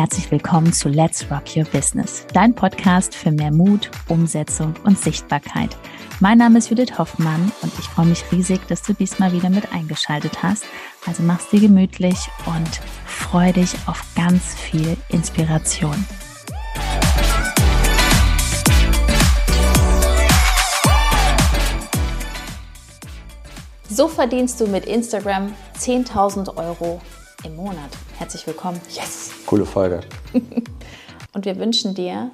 herzlich willkommen zu Let's Rock Your Business, dein Podcast für mehr Mut, Umsetzung und Sichtbarkeit. Mein Name ist Judith Hoffmann und ich freue mich riesig, dass du diesmal wieder mit eingeschaltet hast. Also mach's dir gemütlich und freu dich auf ganz viel Inspiration. So verdienst du mit Instagram 10.000 Euro im Monat. Herzlich willkommen. Yes, coole Folge. Und wir wünschen dir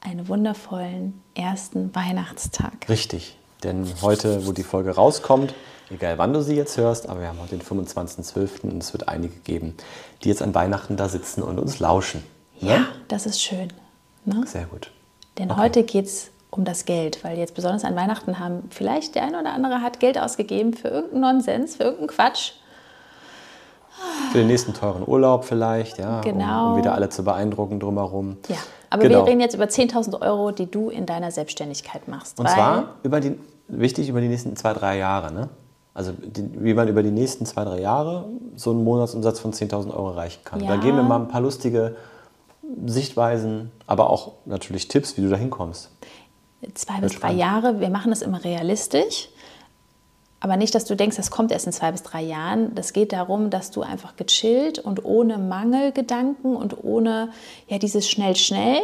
einen wundervollen ersten Weihnachtstag. Richtig, denn heute, wo die Folge rauskommt, egal wann du sie jetzt hörst, aber wir haben heute den 25.12. und es wird einige geben, die jetzt an Weihnachten da sitzen und uns lauschen. Ne? Ja, das ist schön. Ne? Sehr gut. Denn okay. heute geht es um das Geld, weil jetzt besonders an Weihnachten haben vielleicht der eine oder andere hat Geld ausgegeben für irgendeinen Nonsens, für irgendeinen Quatsch für den nächsten teuren Urlaub vielleicht, ja, genau. um, um wieder alle zu beeindrucken drumherum. Ja, aber genau. wir reden jetzt über 10.000 Euro, die du in deiner Selbstständigkeit machst. Und zwar über die, wichtig über die nächsten zwei, drei Jahre. Ne? Also die, wie man über die nächsten zwei, drei Jahre so einen Monatsumsatz von 10.000 Euro erreichen kann. Ja. Da geben wir mal ein paar lustige Sichtweisen, aber auch natürlich Tipps, wie du da hinkommst. Zwei bis drei Jahre, wir machen das immer realistisch. Aber nicht, dass du denkst, das kommt erst in zwei bis drei Jahren. Das geht darum, dass du einfach gechillt und ohne Mangelgedanken und ohne ja dieses schnell, schnell.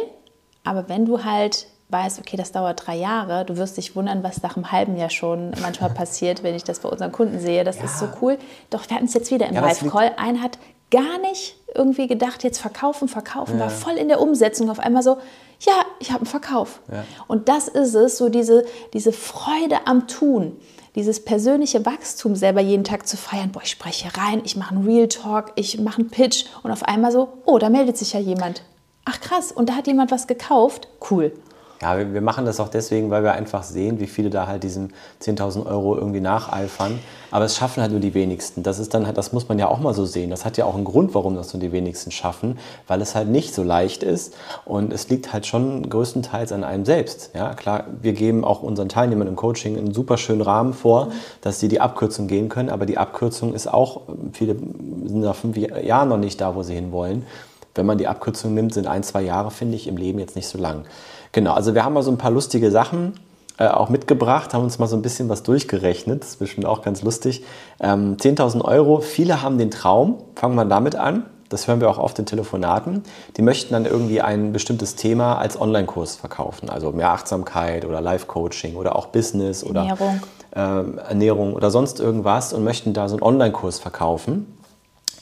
Aber wenn du halt weißt, okay, das dauert drei Jahre, du wirst dich wundern, was nach einem halben Jahr schon manchmal passiert, wenn ich das bei unseren Kunden sehe. Das ja. ist so cool. Doch wir hatten es jetzt wieder im ja, Live-Call. Ein hat gar nicht irgendwie gedacht, jetzt verkaufen, verkaufen, ja. war voll in der Umsetzung. Auf einmal so, ja, ich habe einen Verkauf. Ja. Und das ist es, so diese, diese Freude am Tun dieses persönliche Wachstum selber jeden Tag zu feiern, boah, ich spreche rein, ich mache einen Real Talk, ich mache einen Pitch und auf einmal so, oh, da meldet sich ja jemand. Ach krass, und da hat jemand was gekauft, cool. Ja, wir, wir, machen das auch deswegen, weil wir einfach sehen, wie viele da halt diesen 10.000 Euro irgendwie nacheifern. Aber es schaffen halt nur die wenigsten. Das ist dann halt, das muss man ja auch mal so sehen. Das hat ja auch einen Grund, warum das nur die wenigsten schaffen, weil es halt nicht so leicht ist und es liegt halt schon größtenteils an einem selbst. Ja, klar, wir geben auch unseren Teilnehmern im Coaching einen super schönen Rahmen vor, dass sie die Abkürzung gehen können. Aber die Abkürzung ist auch, viele sind nach fünf Jahren noch nicht da, wo sie hinwollen. Wenn man die Abkürzung nimmt, sind ein, zwei Jahre, finde ich, im Leben jetzt nicht so lang. Genau, also wir haben mal so ein paar lustige Sachen äh, auch mitgebracht, haben uns mal so ein bisschen was durchgerechnet. Das ist bestimmt auch ganz lustig. Ähm, 10.000 Euro, viele haben den Traum, fangen wir damit an. Das hören wir auch oft in Telefonaten. Die möchten dann irgendwie ein bestimmtes Thema als Online-Kurs verkaufen. Also mehr Achtsamkeit oder Life-Coaching oder auch Business oder Ernährung. Äh, Ernährung oder sonst irgendwas und möchten da so einen Online-Kurs verkaufen.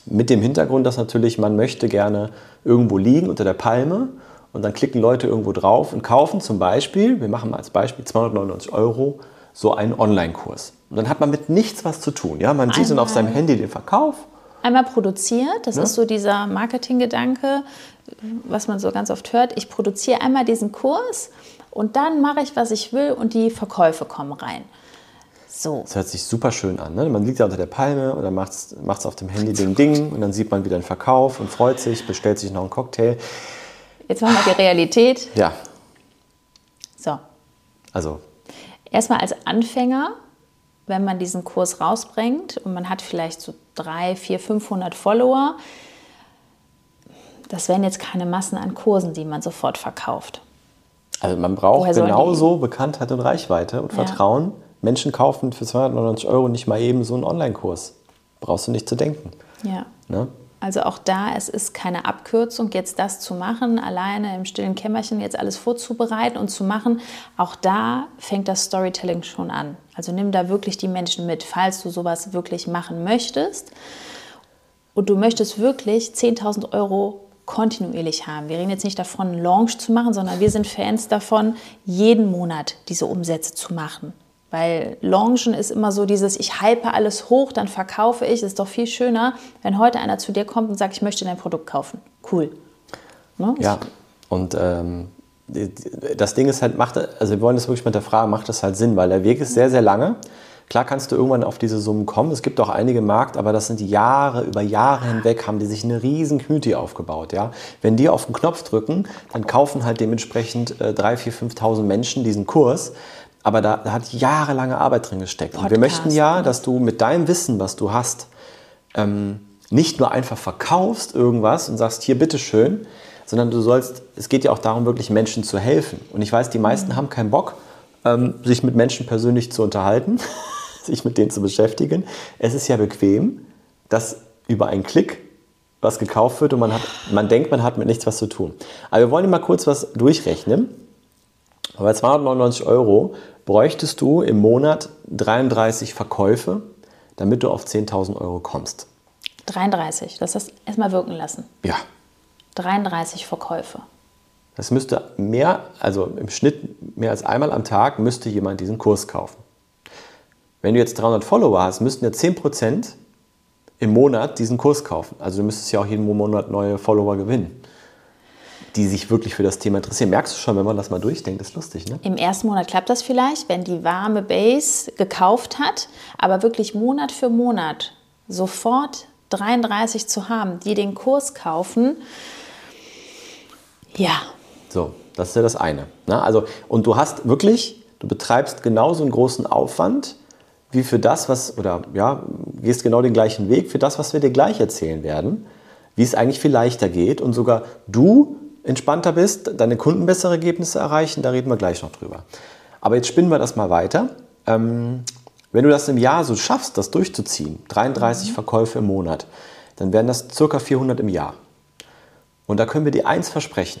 Mit dem Hintergrund, dass natürlich man möchte gerne irgendwo liegen unter der Palme und dann klicken Leute irgendwo drauf und kaufen zum Beispiel, wir machen mal als Beispiel 299 Euro, so einen Online-Kurs. Und dann hat man mit nichts was zu tun. Ja? Man sieht dann auf seinem Handy den Verkauf. Einmal produziert, das ja. ist so dieser Marketinggedanke, was man so ganz oft hört. Ich produziere einmal diesen Kurs und dann mache ich, was ich will und die Verkäufe kommen rein. So. Das hört sich super schön an. Ne? Man liegt ja unter der Palme und dann macht es auf dem Handy den Ding und dann sieht man wieder einen Verkauf und freut sich, bestellt sich noch einen Cocktail. Jetzt machen wir die Realität. Ja. So. Also. Erstmal als Anfänger, wenn man diesen Kurs rausbringt und man hat vielleicht so 3, 4, 500 Follower, das wären jetzt keine Massen an Kursen, die man sofort verkauft. Also man braucht genauso Bekanntheit und Reichweite und ja. Vertrauen. Menschen kaufen für 299 Euro nicht mal eben so einen Online-Kurs. Brauchst du nicht zu denken. Ja. Ne? Also auch da, es ist keine Abkürzung, jetzt das zu machen, alleine im stillen Kämmerchen jetzt alles vorzubereiten und zu machen. Auch da fängt das Storytelling schon an. Also nimm da wirklich die Menschen mit, falls du sowas wirklich machen möchtest. Und du möchtest wirklich 10.000 Euro kontinuierlich haben. Wir reden jetzt nicht davon, einen Launch zu machen, sondern wir sind Fans davon, jeden Monat diese Umsätze zu machen. Weil Launchen ist immer so dieses, ich hype alles hoch, dann verkaufe ich. Es ist doch viel schöner, wenn heute einer zu dir kommt und sagt, ich möchte dein Produkt kaufen. Cool. Ne? Ja, und ähm, das Ding ist halt, macht, also wir wollen das wirklich mit der Frage, macht das halt Sinn, weil der Weg ist sehr, sehr lange. Klar kannst du irgendwann auf diese Summen kommen. Es gibt auch einige Markt, aber das sind Jahre, über Jahre hinweg haben die sich eine riesen Community aufgebaut. Ja? Wenn die auf den Knopf drücken, dann kaufen halt dementsprechend äh, 3.000, 4.000, 5.000 Menschen diesen Kurs. Aber da, da hat jahrelange Arbeit drin gesteckt. Podcast, und wir möchten ja, dass du mit deinem Wissen, was du hast, ähm, nicht nur einfach verkaufst irgendwas und sagst, hier bitteschön, sondern du sollst, es geht ja auch darum, wirklich Menschen zu helfen. Und ich weiß, die meisten mhm. haben keinen Bock, ähm, sich mit Menschen persönlich zu unterhalten, sich mit denen zu beschäftigen. Es ist ja bequem, dass über einen Klick was gekauft wird und man, hat, man denkt, man hat mit nichts was zu tun. Aber wir wollen mal kurz was durchrechnen. Bei 299 Euro bräuchtest du im Monat 33 Verkäufe, damit du auf 10.000 Euro kommst. 33, das hast erstmal wirken lassen. Ja. 33 Verkäufe. Das müsste mehr, also im Schnitt mehr als einmal am Tag müsste jemand diesen Kurs kaufen. Wenn du jetzt 300 Follower hast, müssten ja 10% im Monat diesen Kurs kaufen. Also du müsstest ja auch jeden Monat neue Follower gewinnen, die sich wirklich für das Thema interessieren. Merkst du schon, wenn man das mal durchdenkt, ist lustig, ne? Im ersten Monat klappt das vielleicht, wenn die warme Base gekauft hat, aber wirklich Monat für Monat sofort 33 zu haben, die den Kurs kaufen, ja. So, das ist ja das eine. Ne? Also, und du hast wirklich, du betreibst genauso einen großen Aufwand wie für das, was, oder ja, gehst genau den gleichen Weg für das, was wir dir gleich erzählen werden, wie es eigentlich viel leichter geht und sogar du entspannter bist, deine Kunden bessere Ergebnisse erreichen, da reden wir gleich noch drüber. Aber jetzt spinnen wir das mal weiter. Ähm, wenn du das im Jahr so schaffst, das durchzuziehen, 33 mhm. Verkäufe im Monat, dann wären das circa 400 im Jahr. Und da können wir dir eins versprechen.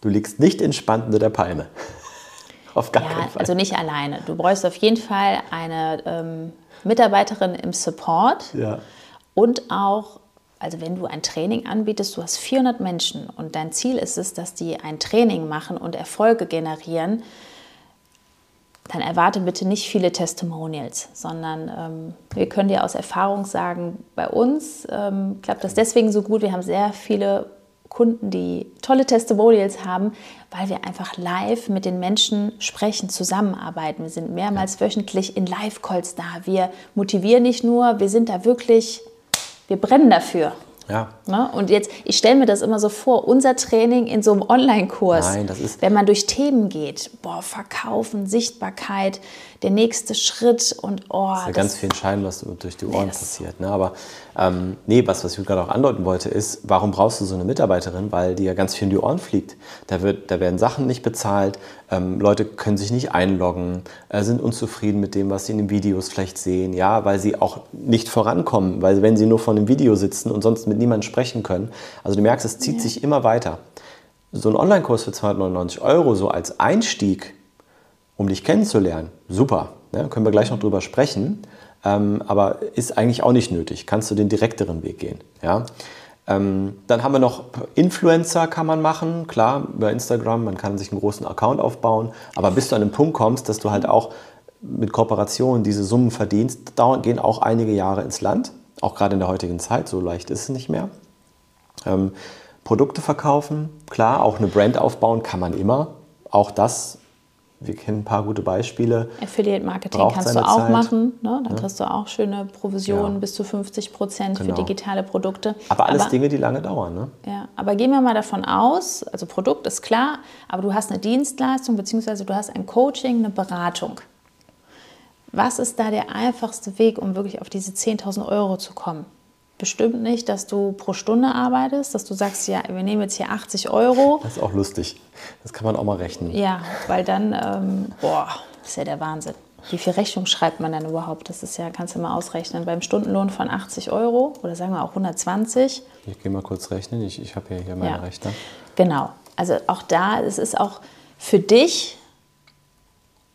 Du liegst nicht entspannt unter der Palme. auf gar ja, keinen Fall. Also nicht alleine. Du bräuchst auf jeden Fall eine ähm, Mitarbeiterin im Support ja. und auch, also wenn du ein Training anbietest, du hast 400 Menschen und dein Ziel ist es, dass die ein Training machen und Erfolge generieren, dann erwarte bitte nicht viele Testimonials, sondern ähm, wir können dir aus Erfahrung sagen, bei uns ähm, klappt das deswegen so gut. Wir haben sehr viele Kunden, die tolle Testimonials haben, weil wir einfach live mit den Menschen sprechen, zusammenarbeiten. Wir sind mehrmals wöchentlich in Live-Calls da. Wir motivieren nicht nur, wir sind da wirklich, wir brennen dafür. Ja. Ne? Und jetzt, ich stelle mir das immer so vor, unser Training in so einem Online-Kurs, wenn man durch Themen geht, boah, Verkaufen, Sichtbarkeit, der nächste Schritt und oh. Das ist ja ganz viel entscheidend, was durch die Ohren yes. passiert. Ne? Aber ähm, nee, was, was ich gerade auch andeuten wollte, ist, warum brauchst du so eine Mitarbeiterin? Weil die ja ganz viel in die Ohren fliegt. Da, wird, da werden Sachen nicht bezahlt, ähm, Leute können sich nicht einloggen, äh, sind unzufrieden mit dem, was sie in den Videos vielleicht sehen, ja, weil sie auch nicht vorankommen, weil wenn sie nur vor einem Video sitzen und sonst mit niemandem sprechen können. Also du merkst, es zieht ja. sich immer weiter. So ein Online-Kurs für 299 Euro, so als Einstieg, um dich kennenzulernen, super. Ne? Können wir gleich noch drüber sprechen. Ähm, aber ist eigentlich auch nicht nötig. Kannst du den direkteren Weg gehen. Ja? Ähm, dann haben wir noch Influencer kann man machen, klar, über Instagram, man kann sich einen großen Account aufbauen, aber bis du an den Punkt kommst, dass du halt auch mit Kooperationen diese Summen verdienst, dauern, gehen auch einige Jahre ins Land, auch gerade in der heutigen Zeit, so leicht ist es nicht mehr. Ähm, Produkte verkaufen, klar, auch eine Brand aufbauen kann man immer, auch das wir kennen ein paar gute Beispiele. Affiliate Marketing kannst du auch Zeit. machen. Ne? Dann ja. kriegst du auch schöne Provisionen ja. bis zu 50 Prozent genau. für digitale Produkte. Aber alles aber, Dinge, die lange dauern. Ne? Ja, aber gehen wir mal davon aus, also Produkt ist klar, aber du hast eine Dienstleistung bzw. du hast ein Coaching, eine Beratung. Was ist da der einfachste Weg, um wirklich auf diese 10.000 Euro zu kommen? Bestimmt nicht, dass du pro Stunde arbeitest, dass du sagst, ja, wir nehmen jetzt hier 80 Euro. Das ist auch lustig. Das kann man auch mal rechnen. Ja, weil dann, ähm, boah, das ist ja der Wahnsinn. Wie viel Rechnung schreibt man dann überhaupt? Das ist ja, kannst du mal ausrechnen. Beim Stundenlohn von 80 Euro oder sagen wir auch 120. Ich gehe mal kurz rechnen. Ich, ich habe ja hier meinen ja. Rechner. Genau. Also auch da, es ist auch für dich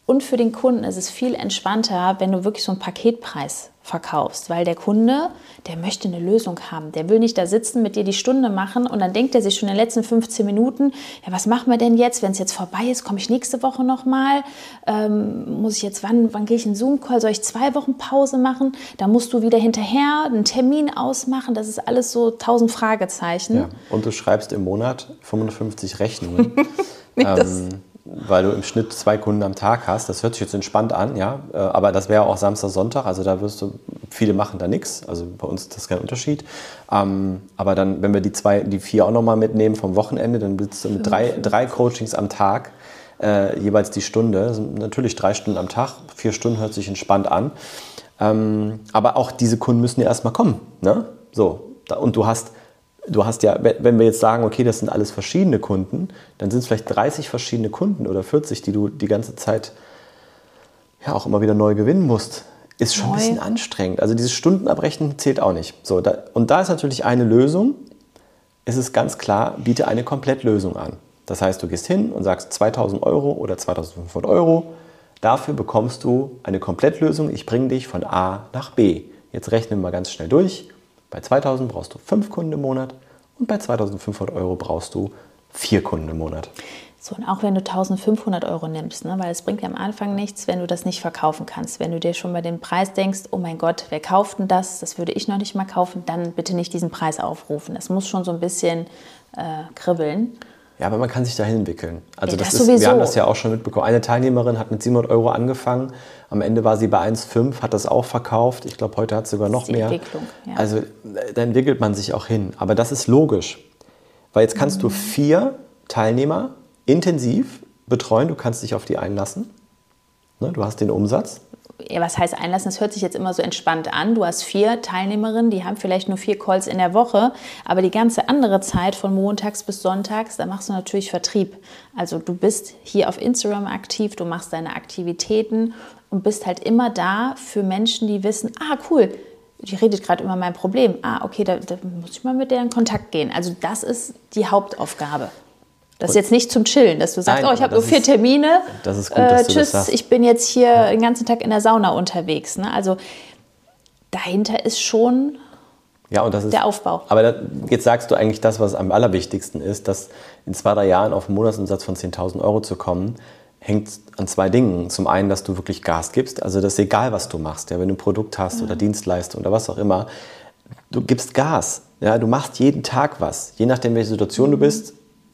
Und für den Kunden ist es viel entspannter, wenn du wirklich so einen Paketpreis verkaufst, weil der Kunde, der möchte eine Lösung haben. Der will nicht da sitzen, mit dir die Stunde machen und dann denkt er sich schon in den letzten 15 Minuten, ja, was machen wir denn jetzt, wenn es jetzt vorbei ist, komme ich nächste Woche nochmal, ähm, muss ich jetzt, wann, wann gehe ich in Zoom-Call, soll ich zwei Wochen Pause machen, da musst du wieder hinterher einen Termin ausmachen, das ist alles so tausend Fragezeichen. Ja. Und du schreibst im Monat 55 Rechnungen. ähm, weil du im Schnitt zwei Kunden am Tag hast. Das hört sich jetzt entspannt an, ja. Äh, aber das wäre auch Samstag, Sonntag. Also da wirst du, viele machen da nichts. Also bei uns ist das kein Unterschied. Ähm, aber dann, wenn wir die zwei, die vier auch nochmal mitnehmen vom Wochenende, dann bist du mit drei, drei Coachings am Tag, äh, jeweils die Stunde. Natürlich drei Stunden am Tag. Vier Stunden hört sich entspannt an. Ähm, aber auch diese Kunden müssen ja erstmal kommen. Ne? So. Und du hast du hast ja, wenn wir jetzt sagen, okay, das sind alles verschiedene Kunden, dann sind es vielleicht 30 verschiedene Kunden oder 40, die du die ganze Zeit ja auch immer wieder neu gewinnen musst. Ist schon neu. ein bisschen anstrengend. Also dieses Stundenabrechnen zählt auch nicht. So, da, und da ist natürlich eine Lösung. Es ist ganz klar, biete eine Komplettlösung an. Das heißt, du gehst hin und sagst 2000 Euro oder 2500 Euro. Dafür bekommst du eine Komplettlösung. Ich bringe dich von A nach B. Jetzt rechnen wir mal ganz schnell durch. Bei 2000 brauchst du fünf Kunden im Monat und bei 2500 Euro brauchst du vier Kunden im Monat. So, und auch wenn du 1500 Euro nimmst, ne, weil es bringt dir am Anfang nichts, wenn du das nicht verkaufen kannst. Wenn du dir schon bei dem Preis denkst, oh mein Gott, wer kauft denn das? Das würde ich noch nicht mal kaufen, dann bitte nicht diesen Preis aufrufen. Das muss schon so ein bisschen äh, kribbeln. Ja, aber man kann sich dahin entwickeln. Also ja, das, das ist, wir haben das ja auch schon mitbekommen. Eine Teilnehmerin hat mit 700 Euro angefangen. Am Ende war sie bei 1,5, hat das auch verkauft. Ich glaube, heute hat sie sogar noch mehr. Entwicklung, ja. Also da entwickelt man sich auch hin. Aber das ist logisch. Weil jetzt kannst mhm. du vier Teilnehmer intensiv betreuen. Du kannst dich auf die einlassen. Ne, du hast den Umsatz was heißt einlassen? Das hört sich jetzt immer so entspannt an. Du hast vier Teilnehmerinnen, die haben vielleicht nur vier Calls in der Woche, aber die ganze andere Zeit von montags bis sonntags, da machst du natürlich Vertrieb. Also du bist hier auf Instagram aktiv, du machst deine Aktivitäten und bist halt immer da für Menschen, die wissen, ah cool, die redet gerade über mein Problem. Ah, okay, da, da muss ich mal mit der in Kontakt gehen. Also das ist die Hauptaufgabe. Das ist jetzt nicht zum Chillen, dass du sagst, Nein, oh, ich habe nur vier Termine. Das ist gut, dass äh, du tschüss, das ich bin jetzt hier ja. den ganzen Tag in der Sauna unterwegs. Ne? Also dahinter ist schon ja, und das ist, der Aufbau. Aber da, jetzt sagst du eigentlich das, was am allerwichtigsten ist, dass in zwei, drei Jahren auf einen Monatsumsatz von 10.000 Euro zu kommen, hängt an zwei Dingen. Zum einen, dass du wirklich Gas gibst, also das ist egal, was du machst. Ja, wenn du ein Produkt hast ja. oder Dienstleistung oder was auch immer, du gibst Gas. Ja, du machst jeden Tag was. Je nachdem, welche Situation mhm. du bist,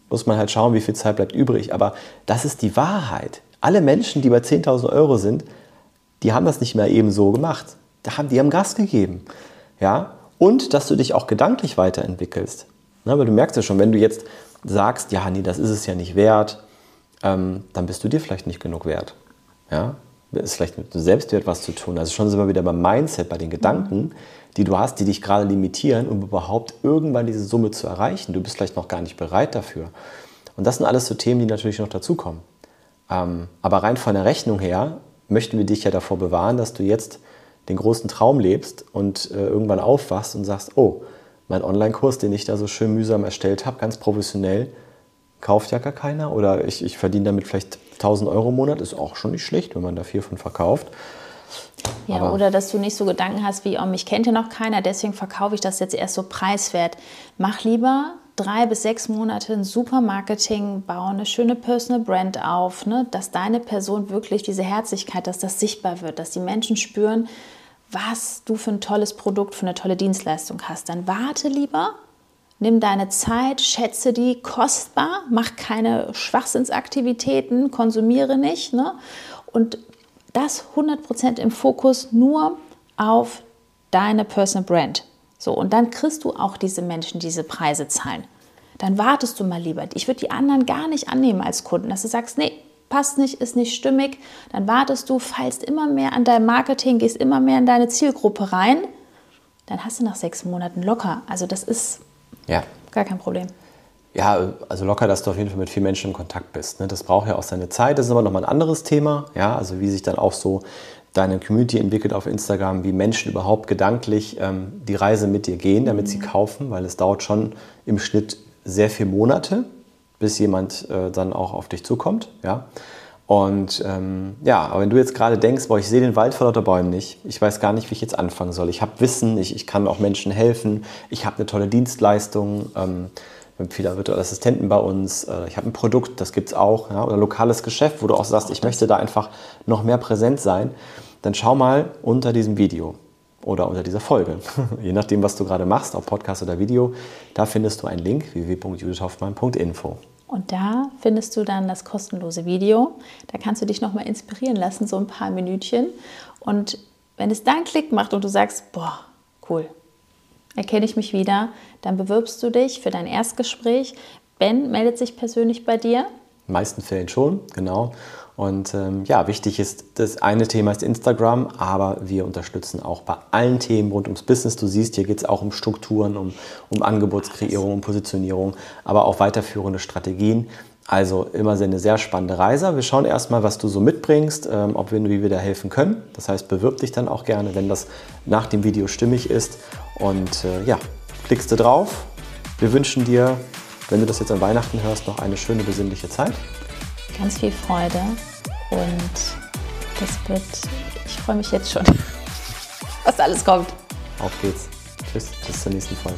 muss man halt schauen, wie viel Zeit bleibt übrig. Aber das ist die Wahrheit. Alle Menschen, die bei 10.000 Euro sind, die haben das nicht mehr eben so gemacht. Die haben, die haben Gas gegeben. Ja? Und dass du dich auch gedanklich weiterentwickelst. Na, weil du merkst ja schon, wenn du jetzt sagst, ja, nee, das ist es ja nicht wert, ähm, dann bist du dir vielleicht nicht genug wert. Ja? Ist vielleicht mit dem Selbstwert was zu tun. Also schon sind wir wieder beim Mindset, bei den Gedanken die du hast, die dich gerade limitieren, um überhaupt irgendwann diese Summe zu erreichen. Du bist vielleicht noch gar nicht bereit dafür. Und das sind alles so Themen, die natürlich noch dazukommen. Ähm, aber rein von der Rechnung her möchten wir dich ja davor bewahren, dass du jetzt den großen Traum lebst und äh, irgendwann aufwachst und sagst, oh, mein Online-Kurs, den ich da so schön mühsam erstellt habe, ganz professionell, kauft ja gar keiner. Oder ich, ich verdiene damit vielleicht 1000 Euro im Monat, ist auch schon nicht schlecht, wenn man da vier von verkauft. Ja, Aber oder dass du nicht so Gedanken hast wie, oh, mich kennt ja noch keiner, deswegen verkaufe ich das jetzt erst so preiswert. Mach lieber drei bis sechs Monate ein super Marketing, baue eine schöne Personal Brand auf, ne? dass deine Person wirklich diese Herzlichkeit, dass das sichtbar wird, dass die Menschen spüren, was du für ein tolles Produkt, für eine tolle Dienstleistung hast. Dann warte lieber, nimm deine Zeit, schätze die kostbar, mach keine Schwachsinnsaktivitäten, konsumiere nicht ne? und das 100% im Fokus nur auf deine Personal Brand. So, und dann kriegst du auch diese Menschen, diese Preise zahlen. Dann wartest du mal lieber. Ich würde die anderen gar nicht annehmen als Kunden, dass du sagst, nee, passt nicht, ist nicht stimmig. Dann wartest du, feilst immer mehr an deinem Marketing, gehst immer mehr in deine Zielgruppe rein. Dann hast du nach sechs Monaten locker. Also das ist ja. gar kein Problem. Ja, also locker, dass du auf jeden Fall mit vielen Menschen in Kontakt bist. Ne? Das braucht ja auch seine Zeit. Das ist aber nochmal ein anderes Thema. Ja, also wie sich dann auch so deine Community entwickelt auf Instagram, wie Menschen überhaupt gedanklich ähm, die Reise mit dir gehen, damit mhm. sie kaufen, weil es dauert schon im Schnitt sehr viele Monate, bis jemand äh, dann auch auf dich zukommt. Ja? Und ähm, ja, aber wenn du jetzt gerade denkst, boah, ich sehe den Wald vor lauter Bäumen nicht, ich weiß gar nicht, wie ich jetzt anfangen soll. Ich habe Wissen, ich, ich kann auch Menschen helfen, ich habe eine tolle Dienstleistung. Ähm, wir haben viele virtuelle Assistenten bei uns. Äh, ich habe ein Produkt, das gibt es auch. Ja, oder lokales Geschäft, wo du auch sagst, ich möchte da einfach noch mehr präsent sein. Dann schau mal unter diesem Video oder unter dieser Folge, je nachdem, was du gerade machst, ob Podcast oder Video. Da findest du einen Link www.judithhoffmann.info. Und da findest du dann das kostenlose Video. Da kannst du dich nochmal inspirieren lassen, so ein paar Minütchen. Und wenn es dann Klick macht und du sagst, boah, cool, erkenne ich mich wieder, dann bewirbst du dich für dein Erstgespräch. Ben meldet sich persönlich bei dir. In den meisten Fällen schon, genau. Und ähm, ja, wichtig ist, das eine Thema ist Instagram, aber wir unterstützen auch bei allen Themen rund ums Business. Du siehst, hier geht es auch um Strukturen, um, um Angebotskreierung, um Positionierung, aber auch weiterführende Strategien. Also immer eine sehr spannende Reise. Wir schauen erstmal, was du so mitbringst, ähm, ob wir, wie wir da helfen können. Das heißt, bewirb dich dann auch gerne, wenn das nach dem Video stimmig ist. Und äh, ja, klickst du drauf. Wir wünschen dir, wenn du das jetzt an Weihnachten hörst, noch eine schöne besinnliche Zeit ganz viel Freude und das wird, ich freue mich jetzt schon, was alles kommt. Auf geht's. Tschüss, bis zur nächsten Folge.